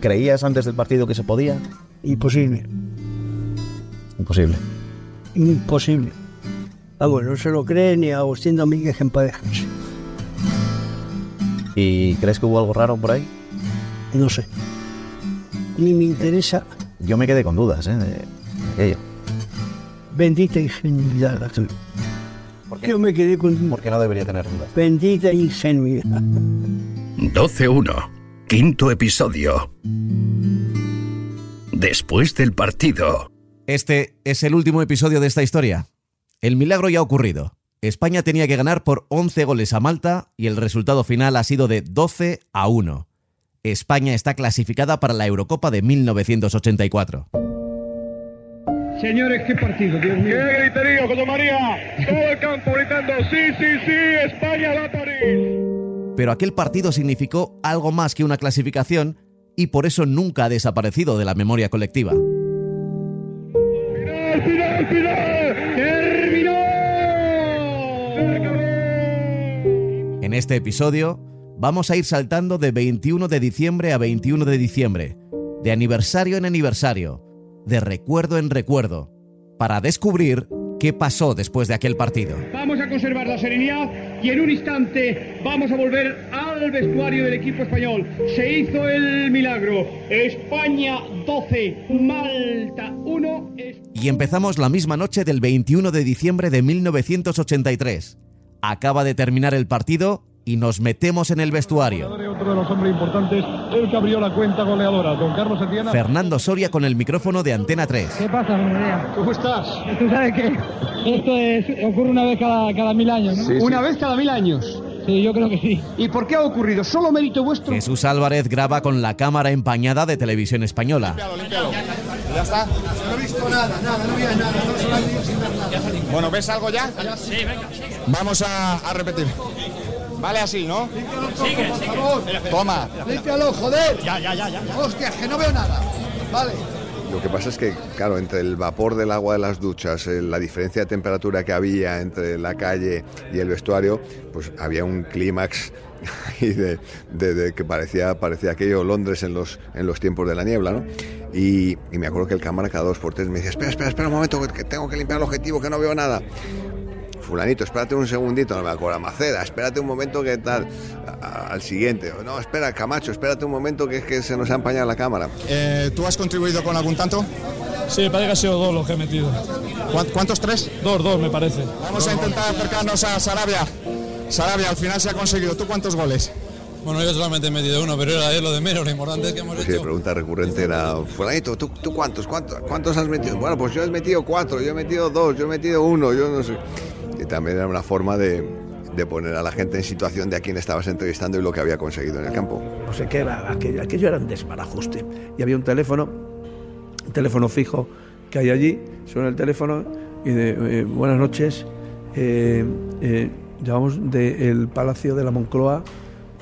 ¿Creías antes del partido que se podía? Imposible. Imposible. Imposible. Ah, bueno, no se lo cree ni Agustín Domínguez en parejas. ¿Y crees que hubo algo raro por ahí? No sé. Ni me interesa. Yo me quedé con dudas, ¿eh? De aquello. Bendita ingenuidad la tuya. ¿Por qué? Yo me quedé con Porque no debería tener dudas. bendita ingenuidad. 12-1. Quinto episodio. Después del partido. Este es el último episodio de esta historia. El milagro ya ha ocurrido. España tenía que ganar por 11 goles a Malta y el resultado final ha sido de 12 a 1. España está clasificada para la Eurocopa de 1984. Señores, qué partido, Dios mío. ¡Qué griterío, José María! Todo el campo gritando, sí, sí, sí, España va a París. Pero aquel partido significó algo más que una clasificación y por eso nunca ha desaparecido de la memoria colectiva. ¡Final, final, final! ¡Terminó! En este episodio vamos a ir saltando de 21 de diciembre a 21 de diciembre, de aniversario en aniversario, de recuerdo en recuerdo, para descubrir qué pasó después de aquel partido. Vamos a conservar la serenidad y en un instante vamos a volver al vestuario del equipo español. Se hizo el milagro. España 12, Malta 1. Y empezamos la misma noche del 21 de diciembre de 1983. Acaba de terminar el partido y nos metemos en el vestuario. Otro de los hombres importantes, el que abrió la cuenta goleadora, don Carlos Etienne. Fernando Soria con el micrófono de Antena 3. ¿Qué pasa, María? ¿Cómo estás? Tú sabes que esto es- ocurre una vez cada, cada mil años, ¿no? Una vez cada mil años. Sí, yo creo que sí. ¿Y por qué ha ocurrido? ¿Solo mérito vuestro? Jesús Álvarez graba con la cámara empañada de televisión española. ¿Ya está? No he visto nada, nada, no había nada, no se lo han dicho sin ver nada. Bueno, ¿ves algo ya? Sí, venga. Vamos a, a repetir. Vale así, ¿no? Sigue, por favor. Toma. Límpialo, joder. Ya, ya, ya, ya. Que no veo nada. Vale. Lo que pasa es que, claro, entre el vapor del agua de las duchas, eh, la diferencia de temperatura que había entre la calle y el vestuario, pues había un clímax ahí de, de- de que parecía, parecía aquello Londres en los, en los tiempos de la niebla, ¿no? Y, y me acuerdo que el cámara cada dos por tres me decía, espera, espera, espera un momento, que tengo que limpiar el objetivo, que no veo nada. Fulanito, espérate un segundito, no me acuerdo, Maceda, espérate un momento que tal, A- a- al siguiente, no, espera, Camacho, espérate un momento que es que se nos ha empañado la cámara. Eh, ¿Tú has contribuido con algún tanto? Sí, parece que ha sido dos los que he metido. ¿Cuán- ¿Cuántos tres? Dos, dos me parece. Vamos a intentar acercarnos a Sarabia. Sarabia, al final se ha conseguido. ¿Tú cuántos goles? Bueno, yo solamente he metido uno, pero era lo de menos. Lo importante es que hemos Pues sí, la hecho. pregunta recurrente era, fulanito, ¿tú, tú cuántos, cuántos, cuántos has metido? Bueno, pues yo he metido cuatro, yo he metido dos, yo he metido uno, yo no sé. También era una forma de, poner a la gente en situación de a quién estabas entrevistando y lo que había conseguido en el campo. no sé qué aquello, aquello era un desbarajuste. Y había un teléfono, un teléfono fijo que hay allí, suena el teléfono y de eh, buenas noches, eh, eh, llamamos del Palacio de la Moncloa,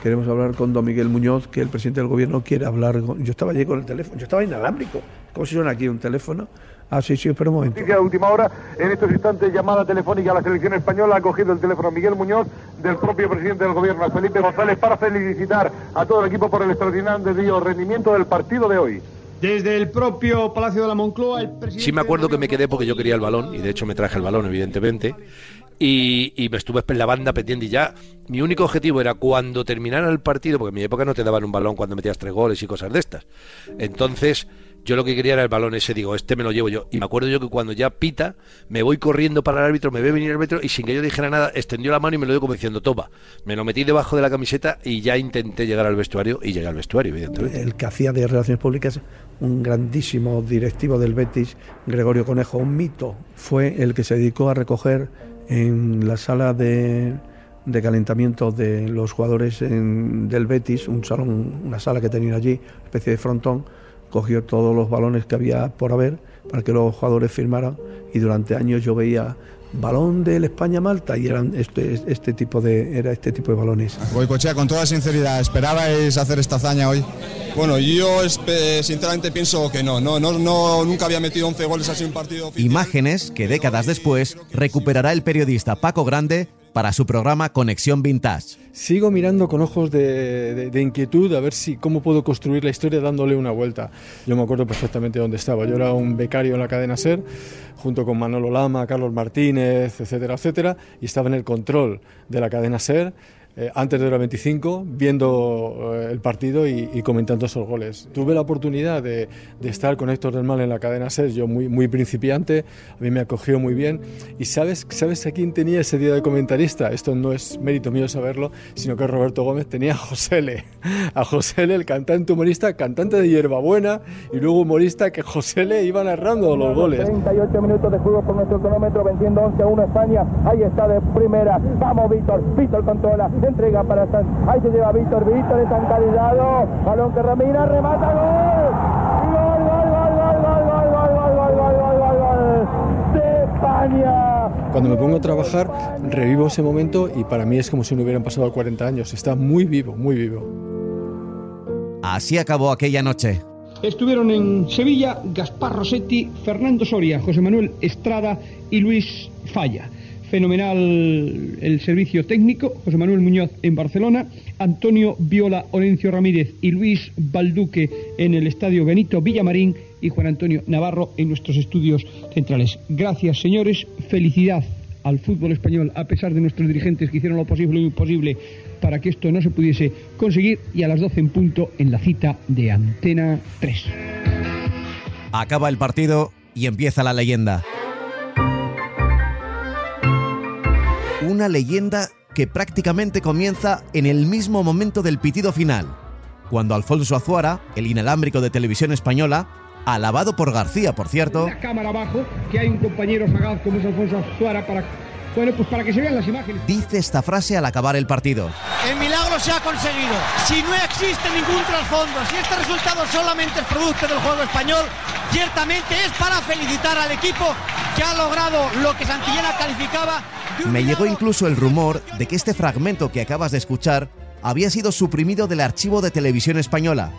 queremos hablar con don Miguel Muñoz, que el presidente del gobierno quiere hablar. con-". Yo estaba allí con el teléfono, yo estaba inalámbrico. ¿Cómo se suena aquí un teléfono? Ah, sí, sí, espera un momento. Noticia de última hora, en estos instantes llamada telefónica a la selección española, ha cogido el teléfono Miguel Muñoz del propio presidente del gobierno, Felipe González, para felicitar a todo el equipo por el extraordinario rendimiento del partido de hoy. Desde el propio Palacio de la Moncloa, el presidente... Sí me acuerdo que me quedé porque yo quería el balón y de hecho me traje el balón evidentemente y, y me estuve en la banda pendiente y ya mi único objetivo era cuando terminara el partido, porque en mi época no te daban un balón cuando metías tres goles y cosas de estas. Entonces yo lo que quería era el balón ese, digo, este me lo llevo yo. Y me acuerdo yo que cuando ya pita, me voy corriendo para el árbitro, me ve venir el árbitro y sin que yo dijera nada, extendió la mano y me lo dio como diciendo, toma. Me lo metí debajo de la camiseta y ya intenté llegar al vestuario y llegué al vestuario, evidentemente. el que hacía de relaciones públicas, un grandísimo directivo del Betis, Gregorio Conejo, un mito, fue el que se dedicó a recoger en la sala de, de calentamiento de los jugadores en- del Betis, un salón, una sala que tenían allí, especie de frontón, cogió todos los balones que había por haber para que los jugadores firmaran y durante años yo veía balón del España-Malta y eran este, este tipo de era este tipo de balones. Goicochea, con toda sinceridad, ¿esperabais hacer esta hazaña hoy? Bueno, yo sinceramente pienso que no. No, no, no. Nunca había metido 11 goles así en un partido. oficial. Imágenes que décadas después recuperará el periodista Paco Grande para su programa Conexión Vintage. Sigo mirando con ojos de, de, de, inquietud a ver si cómo puedo construir la historia dándole una vuelta. Yo me acuerdo perfectamente dónde estaba. Yo era un becario en la cadena SER, junto con Manolo Lama, Carlos Martínez, etcétera, etcétera, y estaba en el control de la cadena SER eh, antes de la 25, viendo eh, el partido y, y, comentando esos goles. Tuve la oportunidad de, de, estar con Héctor del Mal en la cadena SER, yo muy, muy principiante, a mí me acogió muy bien. ¿Y sabes, sabes a quién tenía ese día de comentarista? Esto no es mérito mío saberlo, sino que Roberto Gómez tenía a José L. A José L, el cantante humorista, cantante de hierbabuena, y luego humorista que José L iba narrando los goles. 38 minutos de juego por nuestro cronómetro, venciendo 11 a 1 España. Ahí está de primera. Vamos, Víctor. Víctor controla entrega para San. Ahí se lleva Víctor, Víctor es encalillado. Balón que Ramírez remata gol. Gol, gol, gol, gol, gol, gol, gol, gol, gol, gol, gol, gol, de España. Cuando me pongo a trabajar, revivo ese momento y para mí es como si no hubieran pasado 40 años. Está muy vivo, muy vivo. Así acabó aquella noche. Estuvieron en Sevilla Gaspar Rossetti, Fernando Soria, José Manuel Estrada y Luis Falla fenomenal el servicio técnico, José Manuel Muñoz en Barcelona, Antonio Viola Orencio Ramírez y Luis Balduque en el estadio Benito Villamarín y Juan Antonio Navarro en nuestros estudios centrales. Gracias, señores, felicidad al fútbol español, a pesar de nuestros dirigentes que hicieron lo posible y lo imposible para que esto no se pudiese conseguir, y a las 12 en punto en la cita de Antena 3. Acaba el partido y empieza la leyenda. Una leyenda que prácticamente comienza en el mismo momento del pitido final, cuando Alfonso Azuara, el inalámbrico de televisión española, alabado por García, por cierto, cámara abajo, que hay un compañero sagaz como Alfonso Azuara para bueno, pues para que se vean las imágenes. Dice esta frase al acabar el partido. El milagro se ha conseguido. Si no existe ningún trasfondo, si este resultado solamente es producto del juego español, ciertamente es para felicitar al equipo que ha logrado lo que Santillana calificaba. Me llegó incluso el rumor de que este fragmento que acabas de escuchar había sido suprimido del archivo de televisión española,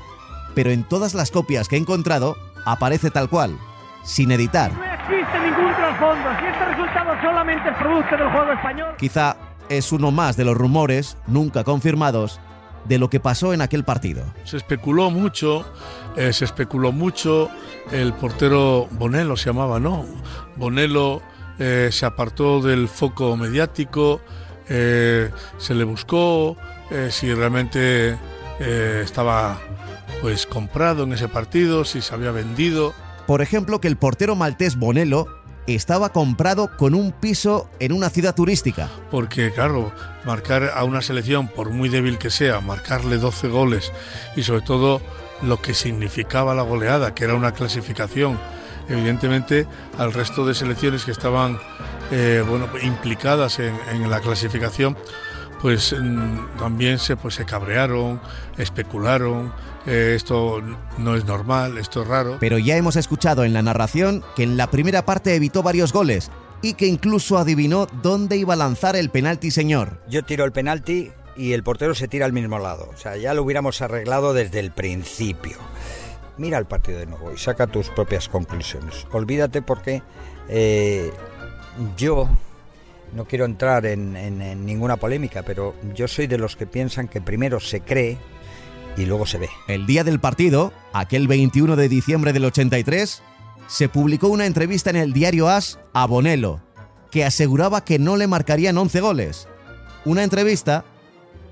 pero en todas las copias que he encontrado aparece tal cual, sin editar. No existe ningún trasfondo, si este resultado solamente es producto del juego español. Quizá es uno más de los rumores, nunca confirmados, de lo que pasó en aquel partido. Se especuló mucho, eh, se especuló mucho, el portero Bonello se llamaba, ¿no? Bonello eh, se apartó del foco mediático, eh, se le buscó eh, si realmente estaba pues comprado en ese partido, si se había vendido. Por ejemplo, que el portero maltés Bonello estaba comprado con un piso en una ciudad turística. Porque, claro, marcar a una selección, por muy débil que sea, marcarle 12 goles y sobre todo lo que significaba la goleada, que era una clasificación evidentemente al resto de selecciones que estaban eh, bueno, implicadas en, en, la clasificación, pues mm, también se, pues, se cabrearon, especularon, eh, esto no es normal, esto es raro. Pero ya hemos escuchado en la narración que en la primera parte evitó varios goles y que incluso adivinó dónde iba a lanzar el penalti señor. Yo tiro el penalti y el portero se tira al mismo lado. O sea, ya lo hubiéramos arreglado desde el principio mira el partido de nuevo y saca tus propias conclusiones. Olvídate porque eh, yo no quiero entrar en, en, en, ninguna polémica, pero yo soy de los que piensan que primero se cree y luego se ve. El día del partido, aquel 21 de diciembre del 83, se publicó una entrevista en el diario As a Bonello, que aseguraba que no le marcarían 11 goles. Una entrevista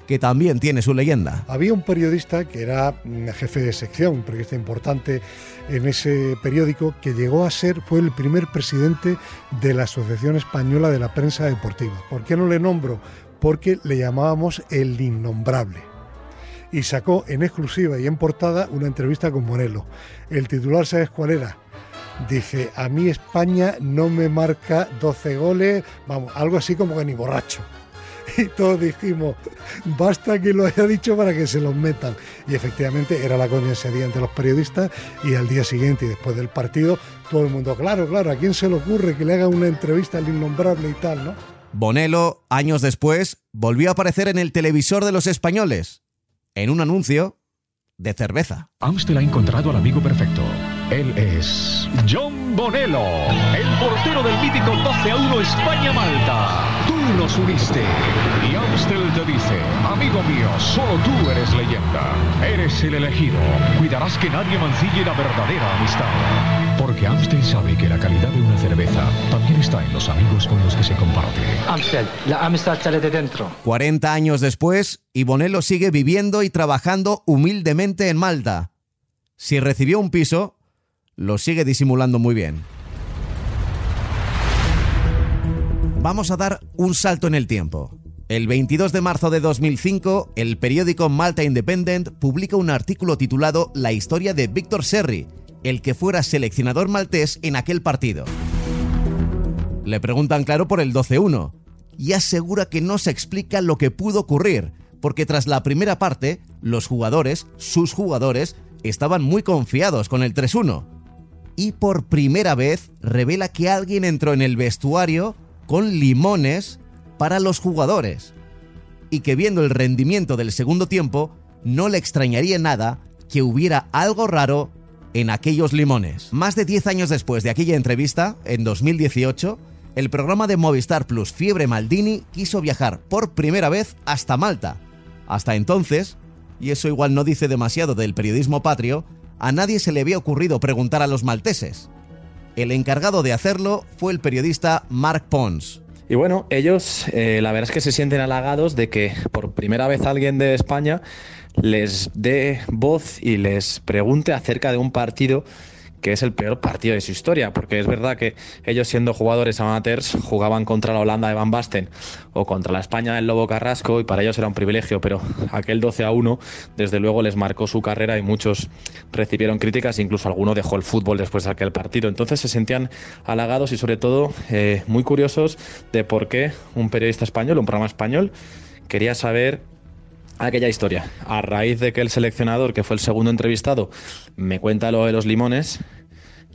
que también tiene su leyenda. Había un periodista que era jefe de sección, un periodista importante en ese periódico, que llegó a ser, fue el primer presidente de la Asociación Española de la Prensa Deportiva. ¿Por qué no le nombro? Porque le llamábamos el innombrable. Y sacó en exclusiva y en portada una entrevista con Morelo. El titular, ¿sabes cuál era? Dije, a mí España no me marca 12 goles, vamos, algo así como que ni borracho y todos dijimos, basta que lo haya dicho para que se los metan. Y efectivamente era la coña ese día ante los periodistas y al día siguiente y después del partido, todo el mundo, claro, claro, ¿a quién se le ocurre que le haga una entrevista al innombrable y tal, no? Bonello, años después, volvió a aparecer en el televisor de los españoles, en un anuncio de cerveza. Amstel ha encontrado al amigo perfecto. Él es John Bonello, el portero del mítico 12 a 1 España-Malta. Tú nos uniste. Y Amstel te dice, amigo mío, solo tú eres leyenda. Eres el elegido. Cuidarás que nadie mancille la verdadera amistad. Porque Amstel sabe que la calidad de una cerveza también está en los amigos con los que se comparte. Amstel, la amistad sale de dentro. 40 años después, y Bonello sigue viviendo y trabajando humildemente en Malta. Si recibió un piso, lo sigue disimulando muy bien. Vamos a dar un salto en el tiempo. El 22 de marzo de 2005, el periódico Malta Independent publica un artículo titulado La historia de Víctor Serri, el que fuera seleccionador maltés en aquel partido. Le preguntan claro por el 12-1 y asegura que no se explica lo que pudo ocurrir, porque tras la primera parte, los jugadores, sus jugadores, estaban muy confiados con el 3-1 y por primera vez revela que alguien entró en el vestuario con limones para los jugadores y que viendo el rendimiento del segundo tiempo no le extrañaría nada que hubiera algo raro en aquellos limones. Más de 10 años después de aquella entrevista, en 2018, el programa de Movistar Plus Fiebre Maldini quiso viajar por primera vez hasta Malta. Hasta entonces, y eso igual no dice demasiado del periodismo patrio, a nadie se le había ocurrido preguntar a los malteses. El encargado de hacerlo fue el periodista Mark Pons. Y bueno, ellos eh, la verdad es que se sienten halagados de que por primera vez alguien de España les dé voz y les pregunte acerca de un partido que es el peor partido de su historia, porque es verdad que ellos siendo jugadores amateurs jugaban contra la Holanda de Van Basten o contra la España del Lobo Carrasco y para ellos era un privilegio, pero aquel 12 a 1 desde luego les marcó su carrera y muchos recibieron críticas, incluso alguno dejó el fútbol después de aquel partido. Entonces se sentían halagados y sobre todo eh, muy curiosos de por qué un periodista español, un programa español, quería saber aquella historia. A raíz de que el seleccionador, que fue el segundo entrevistado, me cuenta lo de los limones,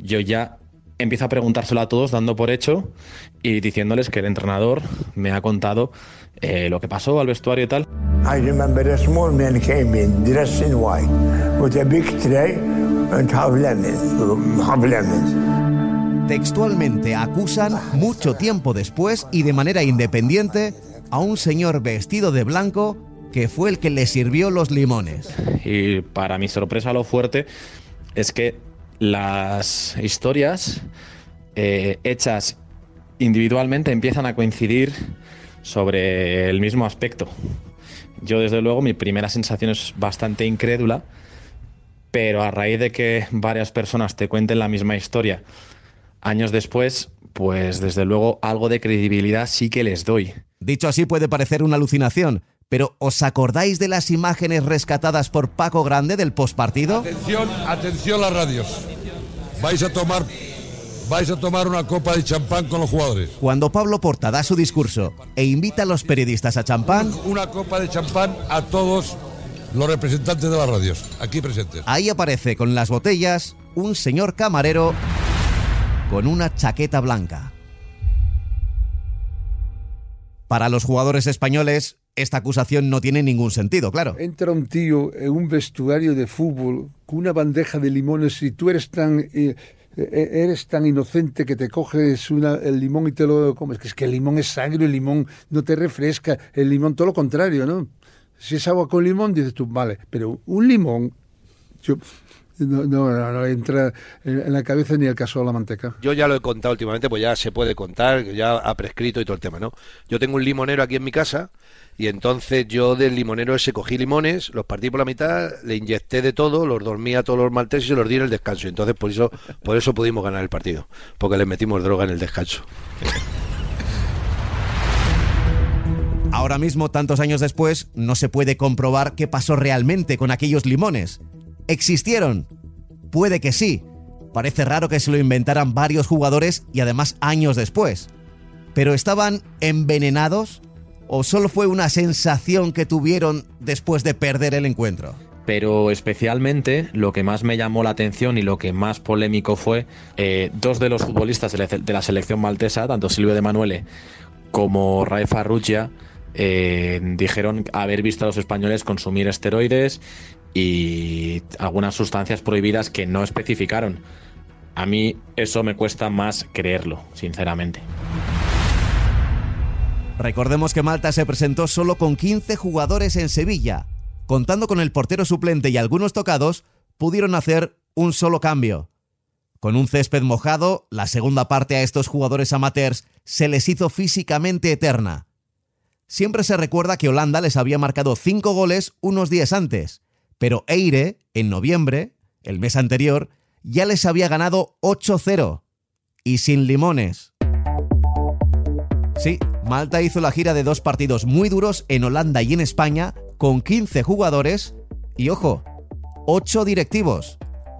yo ya empiezo a preguntárselo a todos dando por hecho y diciéndoles que el entrenador me ha contado eh, lo que pasó al vestuario y tal. I remember a small man came in dressed in white with a big tray and half lemons, half lemons. Textualmente acusan mucho tiempo después y de manera independiente a un señor vestido de blanco que fue el que le sirvió los limones. Y para mi sorpresa lo fuerte es que las historias eh, hechas individualmente empiezan a coincidir sobre el mismo aspecto. Yo desde luego mi primera sensación es bastante incrédula, pero a raíz de que varias personas te cuenten la misma historia años después, pues desde luego algo de credibilidad sí que les doy. Dicho así puede parecer una alucinación, pero ¿os acordáis de las imágenes rescatadas por Paco Grande del postpartido? Atención, atención las radios. Vais a tomar vais a tomar una copa de champán con los jugadores. Cuando Pablo Porta da su discurso e invita a los periodistas a champán, una copa de champán a todos los representantes de las radios aquí presentes. Ahí aparece con las botellas un señor camarero con una chaqueta blanca. Para los jugadores españoles, esta acusación no tiene ningún sentido, claro. Entra un tío en un vestuario de fútbol con una bandeja de limones y tú eres tan... Eh, eres tan inocente que te coges una, el limón y te lo comes. Que es que el limón es sangre, el limón no te refresca, el limón todo lo contrario, ¿no? Si es agua con limón, dices tú, vale, pero un limón, yo, no, no, no, entra en la cabeza ni el caso de la manteca. Yo ya lo he contado últimamente, pues ya se puede contar, ya ha prescrito y todo el tema, ¿no? Yo tengo un limonero aquí en mi casa y entonces yo del limonero ese cogí limones, los partí por la mitad, le inyecté de todo, los dormí a todos los malteses y se los di en el descanso. Entonces por eso, por eso pudimos ganar el partido, porque le metimos droga en el descanso. Ahora mismo, tantos años después, no se puede comprobar qué pasó realmente con aquellos limones. ¿Existieron? Puede que sí. Parece raro que se lo inventaran varios jugadores y además años después. ¿Pero estaban envenenados? ¿O solo fue una sensación que tuvieron después de perder el encuentro? Pero especialmente lo que más me llamó la atención y lo que más polémico fue eh, dos de los futbolistas de la selección maltesa, tanto Silvio de Manuele como Rafa Farrugia, eh, dijeron haber visto a los españoles consumir esteroides y algunas sustancias prohibidas que no especificaron. A mí eso me cuesta más creerlo, sinceramente. Recordemos que Malta se presentó solo con 15 jugadores en Sevilla. Contando con el portero suplente y algunos tocados, pudieron hacer un solo cambio. Con un césped mojado, la segunda parte a estos jugadores amateurs se les hizo físicamente eterna. Siempre se recuerda que Holanda les había marcado 5 goles unos días antes, pero Eire, en noviembre, el mes anterior, ya les había ganado 8-0. Y sin limones. Sí, Malta hizo la gira de dos partidos muy duros en Holanda y en España, con 15 jugadores y, ojo, 8 directivos.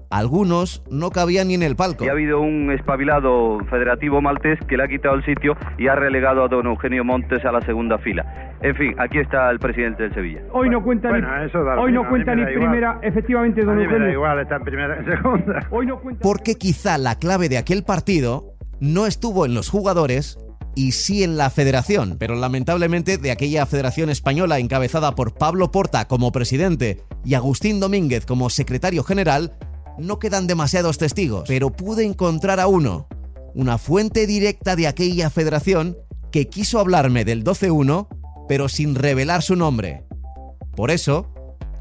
Algunos no cabían ni en el palco. Y ha habido un espabilado federativo maltés que le ha quitado el sitio y ha relegado a don Eugenio Montes a la segunda fila. En fin, aquí está el presidente del Sevilla. Hoy no cuenta Bueno, ni, eso da lo hoy no cuenta ni primera, efectivamente, don da Eugenio. igual, está en primera, en segunda. Hoy no cuenta. Porque quizá la clave de aquel partido no estuvo en los jugadores y sí en la federación, pero lamentablemente de aquella federación española encabezada por Pablo Porta como presidente y Agustín Domínguez como secretario general, no quedan demasiados testigos, pero pude encontrar a uno, una fuente directa de aquella federación que quiso hablarme del 12-1, pero sin revelar su nombre. Por eso,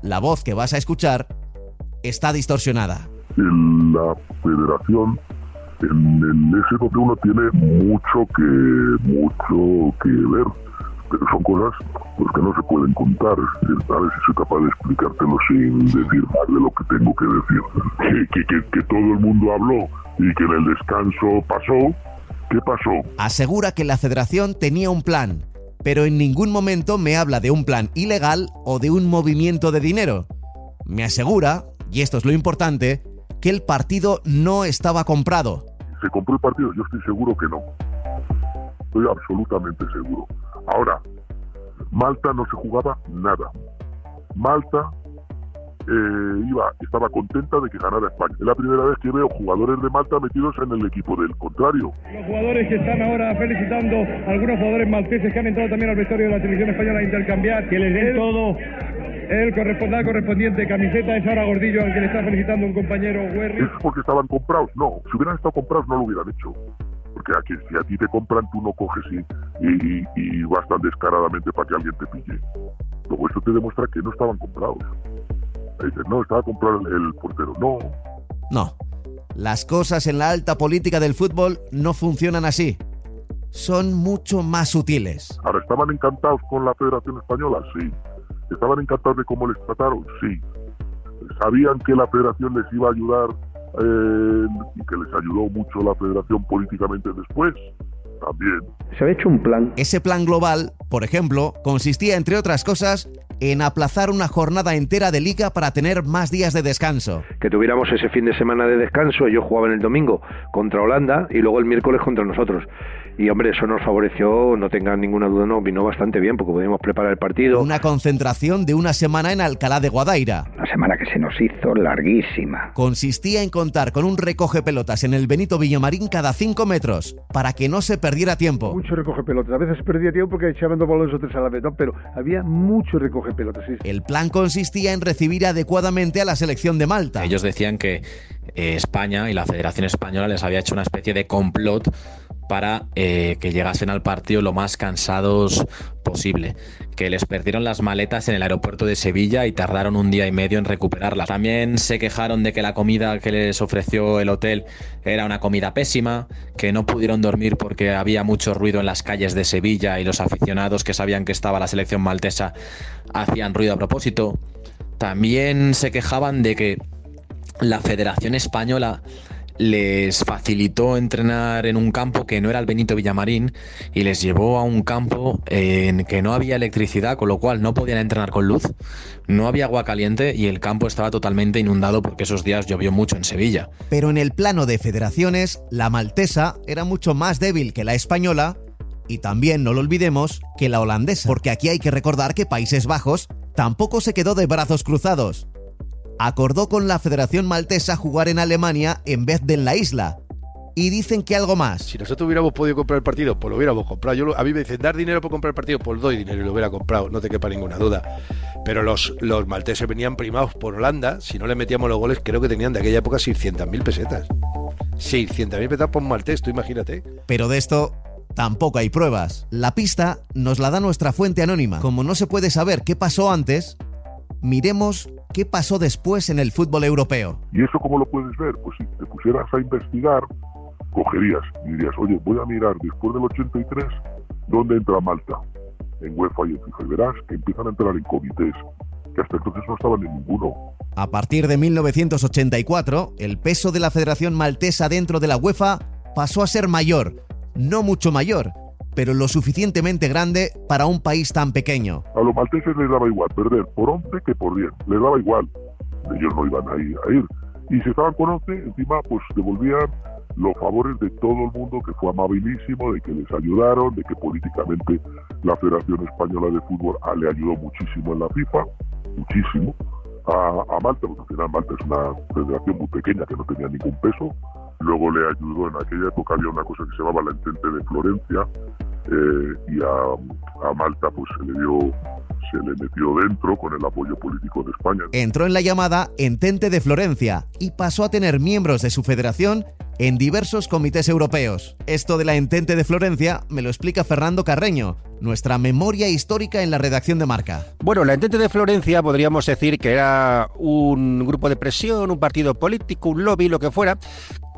la voz que vas a escuchar está distorsionada. en la federación en el eje donde uno tiene mucho que mucho que ver pero son cosas pues, que no se pueden contar a ver si soy capaz de explicártelo sin decir más de lo que tengo que decir que, que, que todo el mundo habló y que en el descanso pasó ¿qué pasó? Asegura que la federación tenía un plan, pero en ningún momento me habla de un plan ilegal o de un movimiento de dinero. Me asegura, y esto es lo importante, que el partido no estaba comprado. ¿Se compró el partido? Yo estoy seguro que no. Estoy absolutamente seguro. Ahora, Malta no se jugaba nada. Malta eh, iba, estaba contenta de que ganara España. Es la primera vez que veo jugadores de Malta metidos en el equipo del contrario. Los jugadores que están ahora felicitando, algunos jugadores malteses que han entrado también al vestuario de la selección española a intercambiar, que les den todo. El correspondiente camiseta es ahora Gordillo al que le está felicitando un compañero Werry. ¿Es porque estaban comprados? No. Si hubieran estado comprados no lo hubieran hecho. Porque aquí, si a ti te compran, tú no coges y, y, y- y vas tan descaradamente para que alguien te pille. Luego esto te demuestra que no estaban comprados. Ahí dices, no, estaba comprado el, el portero. No, No, las cosas en la alta política del fútbol no funcionan así. Son mucho más sutiles. Ahora, ¿estaban encantados con la Federación Española? Sí. ¿Estaban encantados de cómo les trataron? Sí. ¿Sabían que la Federación les iba a ayudar eh, y que les ayudó mucho la Federación políticamente después? También. Se había hecho un plan. Ese plan global, por ejemplo, consistía, entre otras cosas, en aplazar una jornada entera de liga para tener más días de descanso. Que tuviéramos ese fin de semana de descanso, ellos jugaban el domingo contra Holanda y luego el miércoles contra nosotros. Y hombre, eso nos favoreció, no tengan ninguna duda, nos vino bastante bien porque podíamos preparar el partido. Una concentración de una semana en Alcalá de Guadaira. La semana que se nos hizo larguísima. Consistía en contar con un recoge pelotas en el Benito Villamarín cada 5 metros, para que no se perdiera tiempo. Mucho recoge pelotas. A veces perdía tiempo porque echaban dos balones o tres a la vez, ¿no? pero había mucho recoge pelotas. Sí. El plan consistía en recibir adecuadamente a la selección de Malta. Ellos decían que eh, España y la Federación Española les había hecho una especie de complot para eh, que llegasen al partido lo más cansados posible, que les perdieron las maletas en el aeropuerto de Sevilla y tardaron un día y medio en recuperarlas. También se quejaron de que la comida que les ofreció el hotel era una comida pésima, que no pudieron dormir porque había mucho ruido en las calles de Sevilla y los aficionados que sabían que estaba la selección maltesa hacían ruido a propósito. También se quejaban de que la Federación Española les facilitó entrenar en un campo que no era el Benito Villamarín y les llevó a un campo en que no había electricidad, con lo cual no podían entrenar con luz, no había agua caliente y el campo estaba totalmente inundado porque esos días llovió mucho en Sevilla. Pero en el plano de federaciones, la maltesa era mucho más débil que la española y también, no lo olvidemos, que la holandesa, porque aquí hay que recordar que Países Bajos tampoco se quedó de brazos cruzados. Acordó con la Federación Maltesa jugar en Alemania en vez de en la isla. Y dicen que algo más. Si nosotros hubiéramos podido comprar el partido, pues lo hubiéramos comprado. Yo, a mí me dicen, dar dinero por comprar el partido, pues doy dinero y lo hubiera comprado, no te quepa ninguna duda. Pero los, los malteses venían primados por Holanda, si no le metíamos los goles, creo que tenían de aquella época 600.000 pesetas. 600.000 pesetas por maltés, tú imagínate. Pero de esto tampoco hay pruebas. La pista nos la da nuestra fuente anónima. Como no se puede saber qué pasó antes, miremos qué pasó después en el fútbol europeo. ¿Y eso cómo lo puedes ver? Pues si te pusieras a investigar, cogerías y dirías, oye, voy a mirar después del 83 dónde entra Malta, en UEFA y en FIFA, y verás que empiezan a entrar en comités, que hasta entonces no estaban en ninguno. A partir de 1984, el peso de la Federación Maltesa dentro de la UEFA pasó a ser mayor, no mucho mayor, pero lo suficientemente grande para un país tan pequeño. A los malteses les daba igual perder por 11 que por 10, les daba igual. Ellos no iban a ir. A ir. Y si estaban con 11, encima pues devolvían los favores de todo el mundo que fue amabilísimo, de que les ayudaron, de que políticamente la Federación Española de Fútbol ah, le ayudó muchísimo en la FIFA, muchísimo. A, a Malta, porque al final Malta es una federación muy pequeña que no tenía ningún peso. Luego le ayudó, en aquella época había una cosa que se llamaba la Entente de Florencia, eh, y a, a Malta pues se le dio se le metió dentro con el apoyo político de España. Entró en la llamada Entente de Florencia y pasó a tener miembros de su federación en diversos comités europeos. Esto de la Entente de Florencia me lo explica Fernando Carreño, nuestra memoria histórica en la redacción de Marca. Bueno, la Entente de Florencia podríamos decir que era un grupo de presión, un partido político, un lobby, lo que fuera,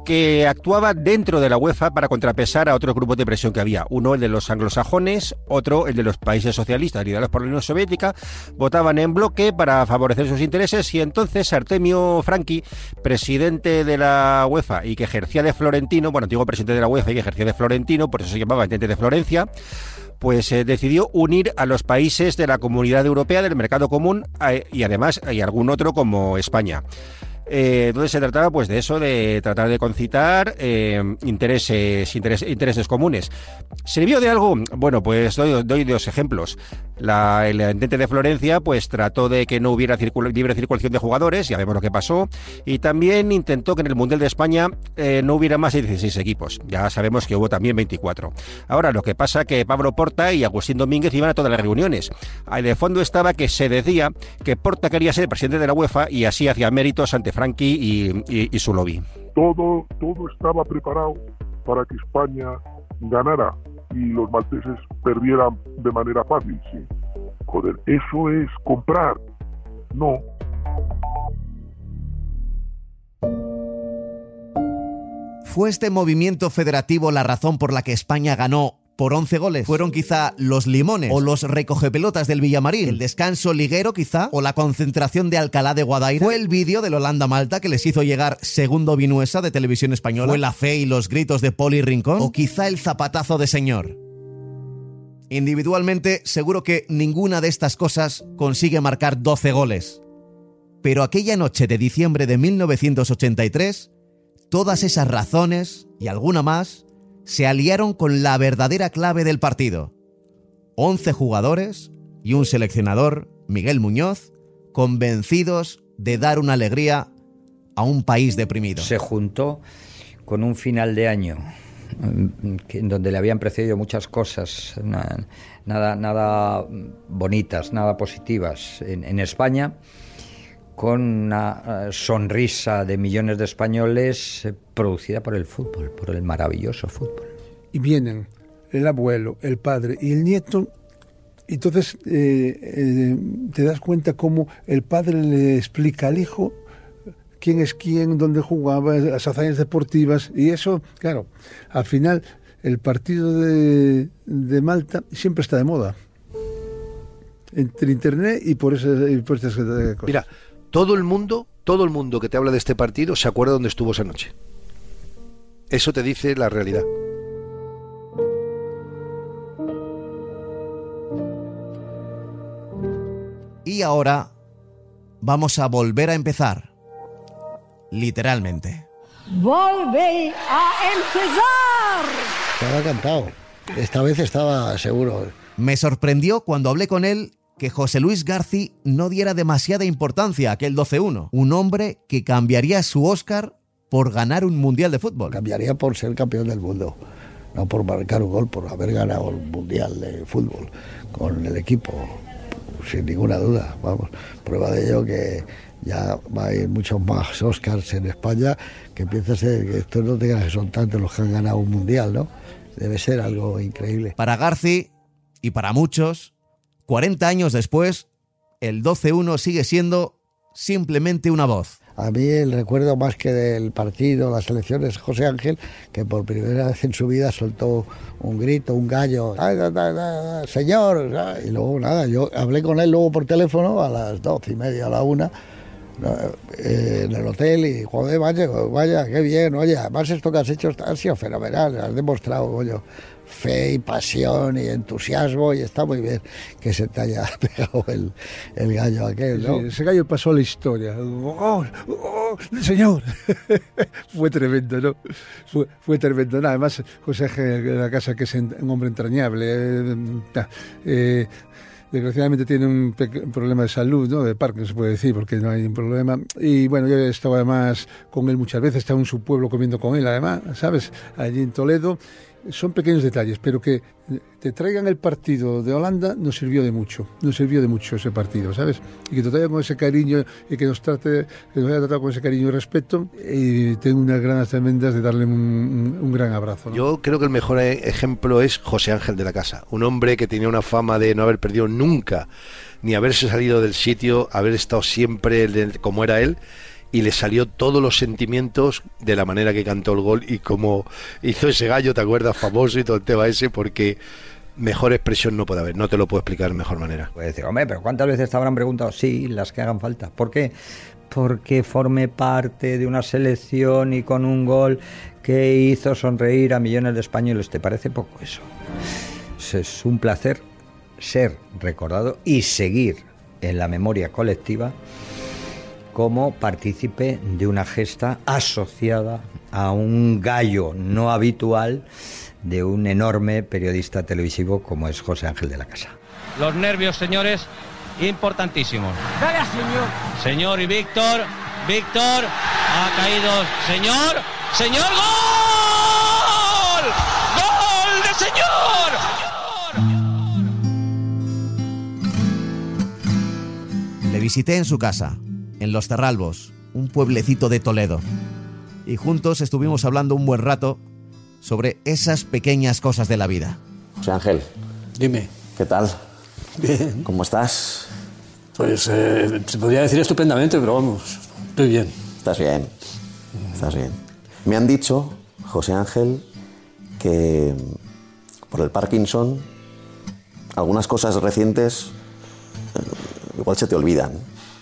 que actuaba dentro de la UEFA para contrapesar a otros grupos de presión que había. Uno, el de los anglosajones, otro, el de los países socialistas liderados por la Unión Soviética, votaban en bloque para favorecer sus intereses y entonces Artemio Franchi, presidente de la UEFA y que ejercía de Florentino, bueno, antiguo presidente de la UEFA y que ejercía de Florentino, por eso se llamaba Entente de Florencia, pues eh, decidió unir a los países de la Comunidad Europea del Mercado Común eh, y además hay algún otro como España. Eh, entonces se trataba pues de eso, de tratar de concitar eh, intereses, intereses, comunes. ¿Sirvió de algo? Bueno, pues doy, dos ejemplos. El Entente de Florencia pues trató de que no hubiera libre circulación de jugadores, ya vemos lo que pasó, y también intentó que en el Mundial de España eh, no hubiera más de 16 equipos. Ya sabemos que hubo también 24. Ahora, lo que pasa que Pablo Porta y Agustín Domínguez iban a todas las reuniones. Ahí de fondo estaba que se decía que Porta quería ser presidente de la UEFA y así hacía méritos ante Frankie y, y, y su lobby. Todo, todo estaba preparado para que España ganara y los malteses perdieran de manera fácil, sí. Joder, eso es comprar. No. ¿Fue este movimiento federativo la razón por la que España ganó por 11 goles. Fueron quizá los limones o los recogepelotas del Villamarín, el descanso liguero quizá o la concentración de Alcalá de Guadaira. Fue el vídeo del Holanda-Malta que les hizo llegar segundo Vinuesa de televisión española. Fue la fe y los gritos de Poli Rincón o quizá el zapatazo de señor. Individualmente, seguro que ninguna de estas cosas consigue marcar 12 goles. Pero aquella noche de diciembre de 1983, todas esas razones y alguna más se aliaron con la verdadera clave del partido. 11 jugadores y un seleccionador, Miguel Muñoz, convencidos de dar una alegría a un país deprimido. Se juntó con un final de año en donde le habían precedido muchas cosas, nada, nada bonitas, nada positivas en, en España, con una sonrisa de millones de españoles eh, producida por el fútbol, por el maravilloso fútbol. Y vienen el abuelo, el padre y el nieto. Entonces eh, eh, te das cuenta cómo el padre le explica al hijo quién es quién, dónde jugaba, las hazañas deportivas. Y eso, claro, al final el partido de, de Malta siempre está de moda. Entre internet y por, ese, y por estas cosas. Mira, todo el mundo, todo el mundo que te habla de este partido se acuerda dónde estuvo esa noche. Eso te dice la realidad. Y ahora vamos a volver a empezar. Literalmente. Volve a empezar. Estaba cantado. Esta vez estaba seguro. Me sorprendió cuando hablé con él que José Luis Garci no diera demasiada importancia a aquel 12-1. Un hombre que cambiaría su Oscar por ganar un mundial de fútbol. Cambiaría por ser campeón del mundo, no por marcar un gol, por haber ganado un mundial de fútbol con el equipo, sin ninguna duda. Vamos, prueba de ello que ya va a ir muchos más Oscars en España, que empieza a ser que estos no tengan que son tantos los que han ganado un mundial, ¿no? Debe ser algo increíble. Para Garci y para muchos, 40 años después, el 12-1 sigue siendo simplemente una voz. A mí el recuerdo más que del partido, las elecciones, José Ángel, que por primera vez en su vida soltó un grito, un gallo, "Ay, da, da, da, señor, y luego nada, yo hablé con él luego por teléfono a las doce y media, a la una, eh, en el hotel y joder, vaya, vaya, qué bien, oye, además esto que has hecho ha sido fenomenal, has demostrado, coño, fe y pasión y entusiasmo y está muy bien que se te haya pegado el, el gallo aquel, ¿no? Sí, ese gallo pasó a la historia. ¡Oh, oh, señor! fue tremendo, ¿no? Fue, fue tremendo. Además, José de la Casa, que es un hombre entrañable. eh, eh, desgraciadamente tiene un, un problema de salud, ¿no? De Parkinson, se puede decir, porque no hay un problema. Y bueno, yo he estado además con él muchas veces, he estado en su pueblo comiendo con él, además, ¿sabes? Allí en Toledo. Son pequeños detalles, pero que te traigan el partido de Holanda nos sirvió de mucho, nos sirvió de mucho ese partido, ¿sabes? Y que te traigan con ese cariño y que nos trate, que nos haya tratado con ese cariño y respeto, y tengo unas ganas tremendas de darle un, un- gran abrazo. Yo creo que el mejor e- ejemplo es José Ángel de la Casa, un hombre que tenía una fama de no haber perdido nunca, ni haberse salido del sitio, haber estado siempre como era él, y le salió todos los sentimientos de la manera que cantó el gol y cómo hizo ese gallo, ¿te acuerdas? Famoso y todo el tema ese, porque mejor expresión no puede haber, no te lo puedo explicar de mejor manera. Puede decir, hombre, pero ¿cuántas veces te habrán preguntado? Sí, las que hagan falta. ¿Por qué? Porque forme parte de una selección y con un gol que hizo sonreír a millones de españoles. ¿Te parece poco eso? Es- Es un placer ser recordado y seguir en la memoria colectiva como partícipe de una gesta asociada a un gallo no habitual de un enorme periodista televisivo como es José Ángel de la Casa. Los nervios, señores, importantísimos. Dale, señor. Señor y Víctor, Víctor, ha caído, señor, señor, gol, gol de señor. Le visité en su casa, en Los Terralbos, un pueblecito de Toledo. Y juntos estuvimos hablando un buen rato sobre esas pequeñas cosas de la vida. José Ángel. Dime. ¿Qué tal? Bien. ¿Cómo estás? Pues eh, se podría decir estupendamente, pero vamos, estoy bien. Estás bien. Estás bien. Me han dicho, José Ángel, que por el Parkinson algunas cosas recientes eh, igual se te olvidan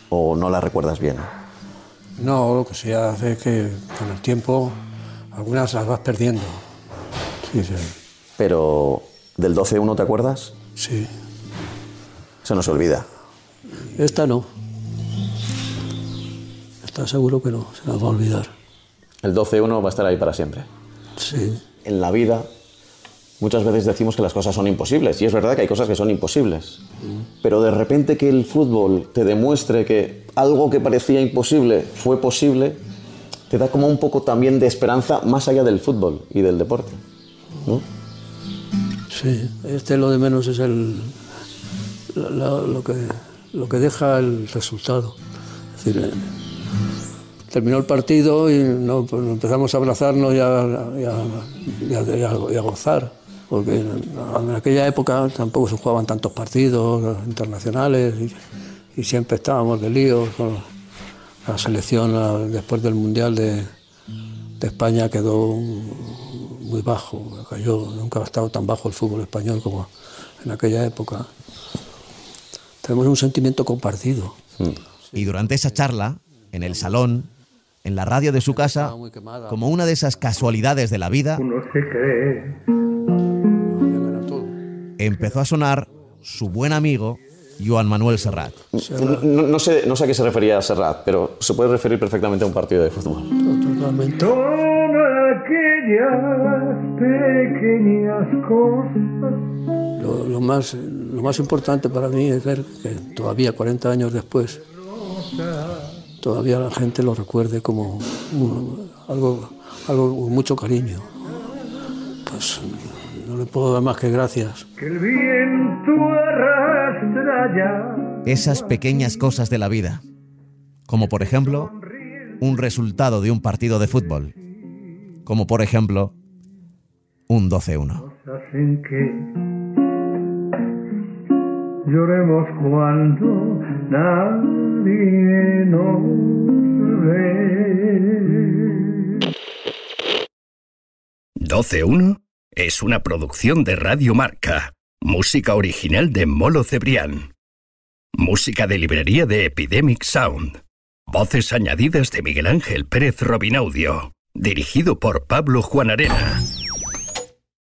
o no las recuerdas bien. No, lo que se hace es que con el tiempo algunas las vas perdiendo. Sí, sí. Pero del 12-1 te acuerdas? Sí. Se nos olvida. Esta no. Está seguro que no, se nos va a olvidar. El 12-1 va a estar ahí para siempre. Sí. En la vida muchas veces decimos que las cosas son imposibles y es verdad que hay cosas que son imposibles. Pero de repente que el fútbol te demuestre que algo que parecía imposible fue posible, te da como un poco también de esperanza más allá del fútbol y del deporte. ¿no? Sí, este lo de menos es el, lo, que, lo que deja el resultado. Es decir, eh, terminó el partido y pues empezamos a abrazarnos y a- y a gozar, porque en, aquella época tampoco se jugaban tantos partidos internacionales y, y siempre estábamos de líos con la selección después del Mundial de, de España quedó muy bajo, cayó, nunca ha estado tan bajo el fútbol español como en aquella época. Tenemos un sentimiento compartido. Y durante esa charla, en el salón, en la radio de su casa, como una de esas casualidades de la vida, Uno se cree. Empezó a sonar su buen amigo Joan Manuel Serrat. No, no sé, no sé a qué se refería Serrat, pero se puede referir perfectamente a un partido de fútbol. Totalmente. Son aquellas pequeñas cosas. Lo, lo más, lo más importante para mí es ver que todavía 40 años después todavía la gente lo recuerde como algo, algo con mucho cariño. Pues le puedo dar más que gracias. Que el viento arrastra ya. Esas pequeñas cosas de la vida, como por ejemplo un resultado de un partido de fútbol, como por ejemplo un 12-1. Hacen que lloremos cuando nadie nos ve. 12-1 es una producción de Radio Marca. Música original de Molo Cebrián. Música de librería de Epidemic Sound. Voces añadidas de Miguel Ángel Pérez Robinaudio. Dirigido por Pablo Juan Arena.